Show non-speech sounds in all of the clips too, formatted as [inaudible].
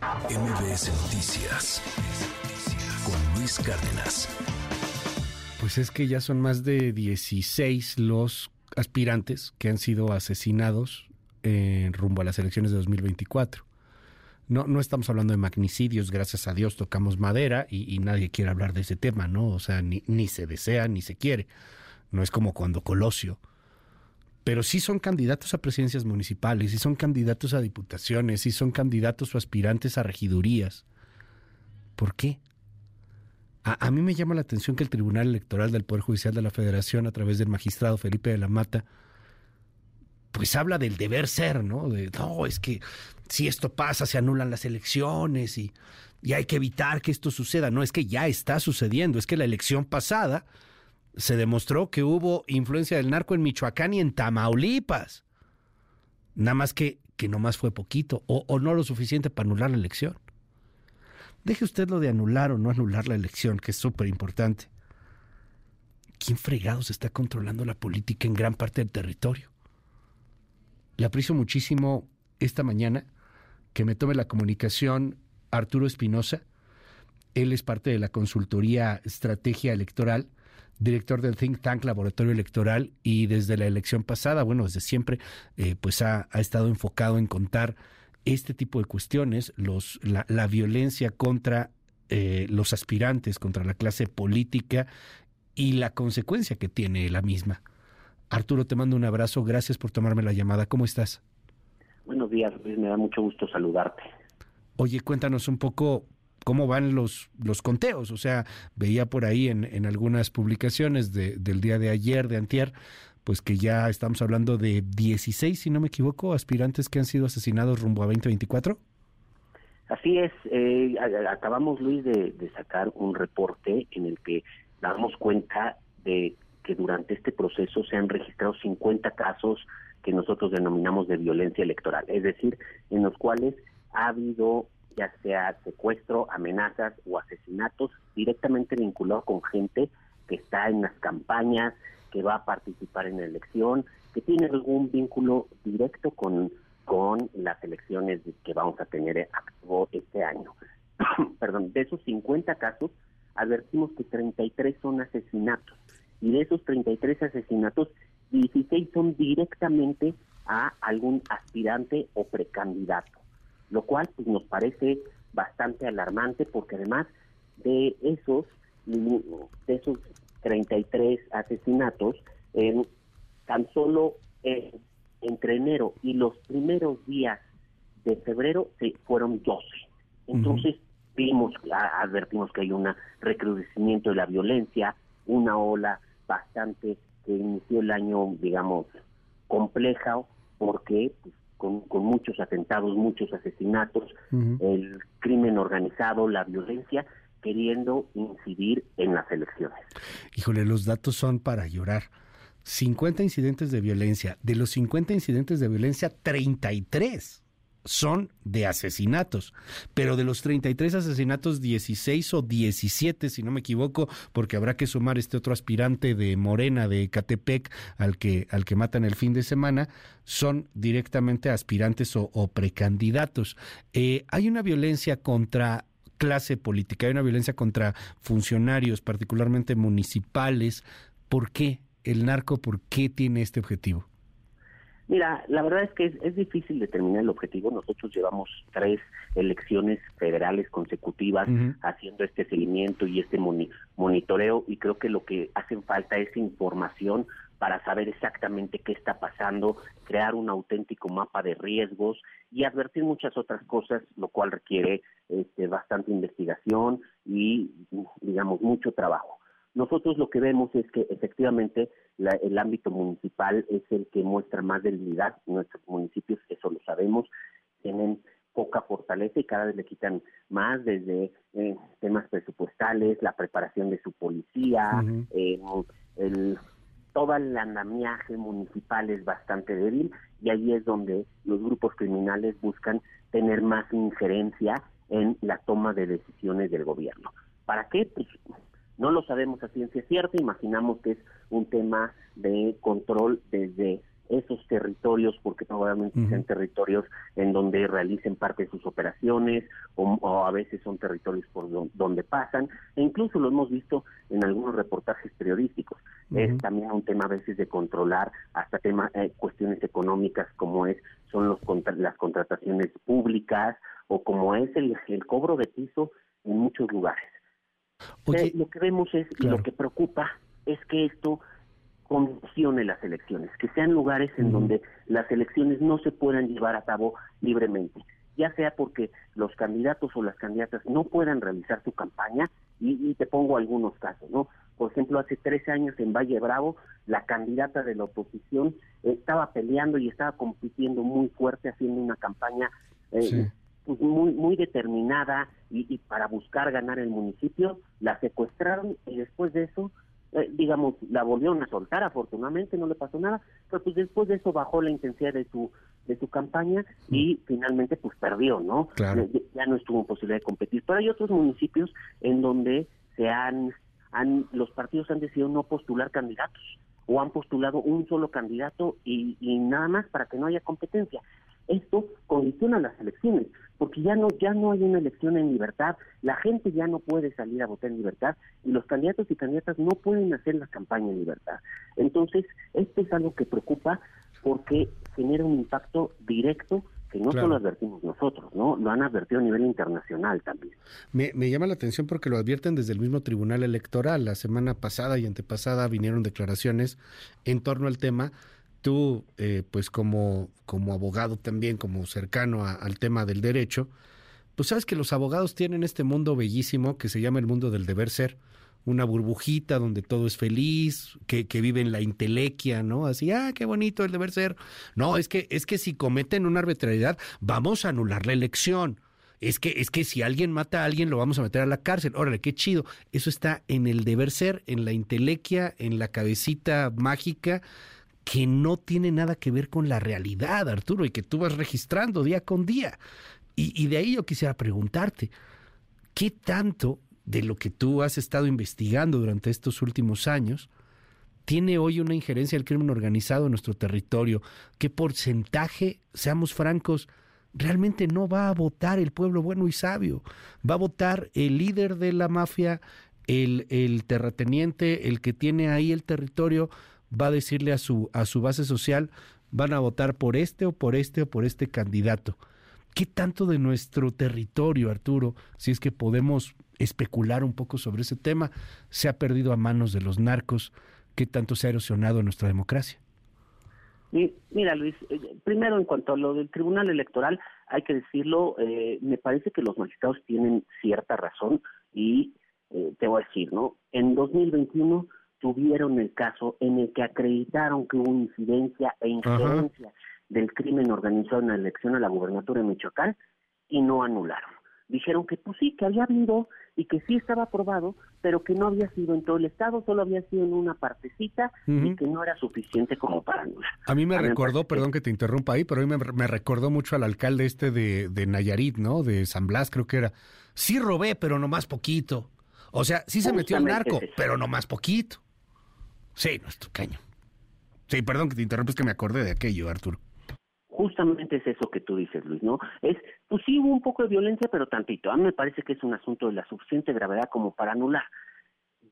MBS Noticias con Luis Cárdenas. Pues es que ya son más de 16 los aspirantes que han sido asesinados en rumbo a las elecciones de 2024. No, no estamos hablando de magnicidios, gracias a Dios tocamos madera y, nadie quiere hablar de ese tema, ¿no? O sea, ni se desea ni se quiere. No es como cuando Colosio. Pero sí son candidatos a presidencias municipales, sí son candidatos a diputaciones, sí son candidatos o aspirantes a regidurías. ¿Por qué? A, mí me llama la atención que el Tribunal Electoral del Poder Judicial de la Federación, a través del magistrado Felipe de la Mata, pues habla del deber ser, ¿no? De, no, es que si esto pasa, se anulan las elecciones y, y hay que evitar que esto suceda. No, es que ya está sucediendo, es que la elección pasada se demostró que hubo influencia del narco en Michoacán y en Tamaulipas. Nada más que, que más fue poquito o, o no lo suficiente para anular la elección. Deje usted lo de anular o no anular la elección, que es súper importante. ¿Quién fregados está controlando la política en gran parte del territorio? Le aprecio muchísimo esta mañana que me tome la comunicación Arturo Espinosa. Él es parte de la consultoría Estrategia Electoral, director del think tank Laboratorio Electoral y desde la elección pasada, bueno, desde siempre, eh, pues ha, estado enfocado en contar este tipo de cuestiones, los, la, violencia contra eh, los aspirantes, contra la clase política y la consecuencia que tiene la misma. Arturo, te mando un abrazo. Gracias por tomarme la llamada. ¿Cómo estás? Buenos días, Luis. Me da mucho gusto saludarte. Oye, cuéntanos un poco cómo van los, los conteos. O sea, veía por ahí en, en algunas publicaciones de, del día de ayer, de antier, pues que ya estamos hablando de 16, si no me equivoco, aspirantes que han sido asesinados rumbo a 2024. Así es. Eh, acabamos, Luis, de, sacar un reporte en el que damos cuenta de que durante este proceso se han registrado 50 casos que nosotros denominamos de violencia electoral, es decir, en los cuales ha habido ya sea secuestro, amenazas o asesinatos directamente vinculados con gente que está en las campañas, que va a participar en la elección, que tiene algún vínculo directo con, con las elecciones que vamos a tener activo este año. [clears throat] Perdón, de esos 50 casos, advertimos que 33 son asesinatos y de esos 33 asesinatos, 16 son directamente a algún aspirante o precandidato, lo cual pues, nos parece bastante alarmante porque además de esos de esos 33 asesinatos, tan solo entre enero y los primeros días de febrero se fueron 12. Entonces vimos, advertimos que hay un recrudecimiento de la violencia, una ola bastante que inició el año, digamos, compleja, porque pues, con, muchos atentados, muchos asesinatos, el crimen organizado, la violencia, queriendo incidir en las elecciones. Híjole, los datos son para llorar. 50 incidentes de violencia. De los 50 incidentes de violencia, 33 son de asesinatos, pero de los 33 asesinatos, 16 o 17, si no me equivoco, porque habrá que sumar este otro aspirante de Morena, de Catepec, al que, al que matan el fin de semana, son directamente aspirantes o, precandidatos. Eh, hay una violencia contra clase política, hay una violencia contra funcionarios, particularmente municipales. ¿Por qué el narco, por qué tiene este objetivo? Mira, la verdad es que es, difícil determinar el objetivo. Nosotros llevamos tres elecciones federales consecutivas haciendo este seguimiento y este monitoreo y creo que lo que hacen falta es información para saber exactamente qué está pasando, crear un auténtico mapa de riesgos y advertir muchas otras cosas, lo cual requiere este, bastante investigación y, digamos, mucho trabajo. Nosotros lo que vemos es que efectivamente el ámbito municipal es el que muestra más debilidad. Nuestros municipios, eso lo sabemos, tienen poca fortaleza y cada vez le quitan más desde eh, temas presupuestales, la preparación de su policía, eh, el, todo el andamiaje municipal es bastante débil y ahí es donde los grupos criminales buscan tener más injerencia en la toma de decisiones del gobierno. ¿Para qué? Pues no lo sabemos a ciencia cierta, imaginamos que es un tema de control desde esos territorios, porque probablemente sean territorios en donde realicen parte de sus operaciones o, a veces son territorios por donde pasan, e incluso lo hemos visto en algunos reportajes periodísticos. Es también un tema a veces de controlar hasta tema, eh, cuestiones económicas como es son los las contrataciones públicas o como es el, el cobro de piso en muchos lugares. Eh, lo que vemos es, y lo que preocupa es que esto condicione las elecciones, que sean lugares en donde las elecciones no se puedan llevar a cabo libremente, ya sea porque los candidatos o las candidatas no puedan realizar su campaña, y, te pongo algunos casos, ¿no? Por ejemplo, hace 13 años en Valle Bravo, la candidata de la oposición estaba peleando y estaba compitiendo muy fuerte, haciendo una campaña eh, pues muy, muy determinada y, y para buscar ganar el municipio, la secuestraron y después de eso eh, digamos, la volvieron a soltar, afortunadamente no le pasó nada, pero pues después de eso bajó la intensidad de su de su campaña y mm. finalmente pues perdió, ¿no? Ya, no estuvo en posibilidad de competir. Pero hay otros municipios en donde se han, han los partidos han decidido no postular candidatos o han postulado un solo candidato y, y nada más para que no haya competencia esto condiciona las elecciones, porque ya no ya no hay una elección en libertad, la gente ya no puede salir a votar en libertad y los candidatos y candidatas no pueden hacer la campaña en libertad. Entonces, esto es algo que preocupa porque genera un impacto directo que no solo advertimos nosotros, ¿no? Lo han advertido a nivel internacional también. Me, me, llama la atención porque lo advierten desde el mismo Tribunal Electoral. La semana pasada y antepasada vinieron declaraciones en torno al tema tú, eh, pues como, como abogado también, como cercano al tema del derecho, pues sabes que los abogados tienen este mundo bellísimo que se llama el mundo del deber ser, una burbujita donde todo es feliz, que, que vive en la intelequia, ¿no? Así, ah, qué bonito el deber ser. No, es que, es que si cometen una arbitrariedad, vamos a anular la elección. Es que, es que si alguien mata a alguien, lo vamos a meter a la cárcel. Órale, qué chido. Eso está en el deber ser, en la intelequia, en la cabecita mágica que no tiene nada que ver con la realidad, Arturo, y que tú vas registrando día con día. Y, de ahí yo quisiera preguntarte, ¿qué tanto de lo que tú has estado investigando durante estos últimos años tiene hoy una injerencia del crimen organizado en nuestro territorio? ¿Qué porcentaje, seamos francos, realmente no va a votar el pueblo bueno y sabio? Va a votar el líder de la mafia, el, terrateniente, el que tiene ahí el territorio, va a decirle a su, a su base social, van a votar por este o por este o por este candidato. ¿Qué tanto de nuestro territorio, Arturo, si es que podemos especular un poco sobre ese tema, se ha perdido a manos de los narcos? ¿Qué tanto se ha erosionado nuestra democracia? Mira, Luis, eh, primero en cuanto a lo del Tribunal Electoral, hay que decirlo, eh, me parece que los magistrados tienen cierta razón y eh, te voy a decir, ¿no? En 2021 tuvieron el caso en el que acreditaron que hubo incidencia e injerencia del crimen organizado en la elección a la gubernatura de Michoacán y no anularon. Dijeron que pues sí, que había habido y que sí estaba aprobado, pero que no había sido en todo el estado, solo había sido en una partecita y que no era suficiente como para anular. A mí me recordó, perdón que te interrumpa ahí, pero a mí me, recordó mucho al alcalde este de, de Nayarit, ¿no? De San Blas, creo que era. Sí robé, pero no más poquito. O sea, sí se metió el narco, pero no más poquito. Sí, nuestro caño. Sí, perdón que te interrumpa, es que me acordé de aquello, Arturo. Justamente es eso que tú dices, Luis, ¿no? Es, pues sí hubo un poco de violencia, pero tantito. A mí me parece que es un asunto de la suficiente gravedad como para anular.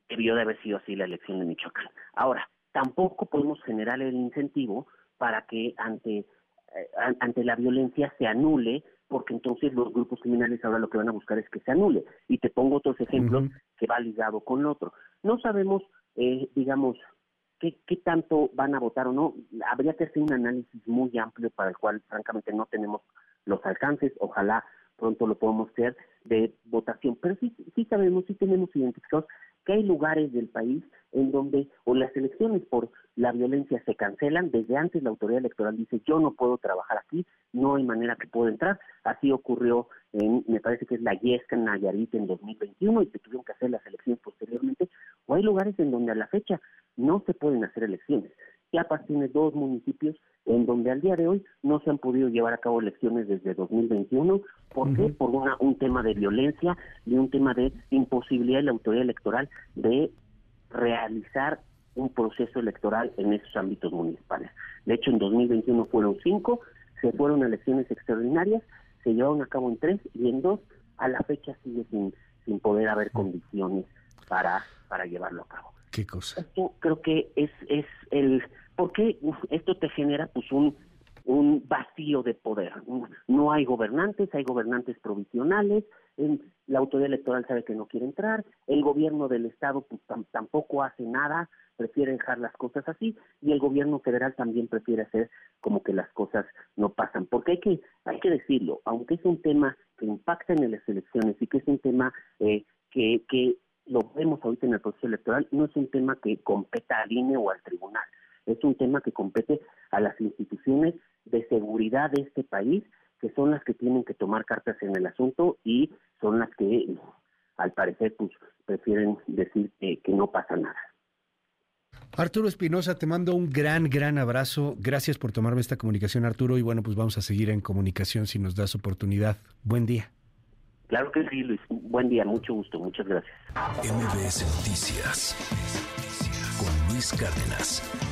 Debió de haber sido así la elección de Michoacán. Ahora, tampoco podemos generar el incentivo para que ante, eh, ante la violencia se anule, porque entonces los grupos criminales ahora lo que van a buscar es que se anule. Y te pongo otros ejemplos que va ligado con otro. No sabemos, eh, digamos, qué, qué tanto van a votar o no. Habría que hacer un análisis muy amplio para el cual, francamente, no tenemos los alcances. Ojalá pronto lo podamos hacer de votación. Pero sí, sí sabemos, sí tenemos identificados que hay lugares del país en donde o las elecciones por la violencia se cancelan, desde antes la autoridad electoral dice yo no puedo trabajar aquí, no hay manera que pueda entrar, así ocurrió en, me parece que es la Yesca en Nayarit en 2021 y se tuvieron que hacer las elecciones posteriormente, o hay lugares en donde a la fecha no se pueden hacer elecciones. Chiapas tiene dos municipios en donde al día de hoy no se han podido llevar a cabo elecciones desde 2021. ¿Por qué? Por una, un tema de violencia y un tema de imposibilidad de la autoridad electoral de realizar un proceso electoral en esos ámbitos municipales. De hecho, en 2021 fueron cinco, se fueron elecciones extraordinarias, se llevaron a cabo en tres y en dos a la fecha sigue sin, sin poder haber condiciones para, para llevarlo a cabo. Esto creo que es, es el... porque esto te genera pues un, un vacío de poder. No hay gobernantes, hay gobernantes provisionales, la autoridad electoral sabe que no quiere entrar, el gobierno del Estado pues, tampoco hace nada, prefiere dejar las cosas así, y el gobierno federal también prefiere hacer como que las cosas no pasan. Porque hay que, hay que decirlo, aunque es un tema que impacta en las elecciones y que es un tema eh, que, que lo vemos ahorita en el proceso electoral, no es un tema que competa al INE o al tribunal, es un tema que compete a las instituciones de seguridad de este país, que son las que tienen que tomar cartas en el asunto y son las que, al parecer, pues prefieren decir que, que no pasa nada. Arturo Espinosa, te mando un gran, gran abrazo. Gracias por tomarme esta comunicación, Arturo. Y bueno, pues vamos a seguir en comunicación si nos das oportunidad. Buen día. Claro que sí, Luis. Buen día, mucho gusto. Muchas gracias. MBS Noticias con Luis Cárdenas.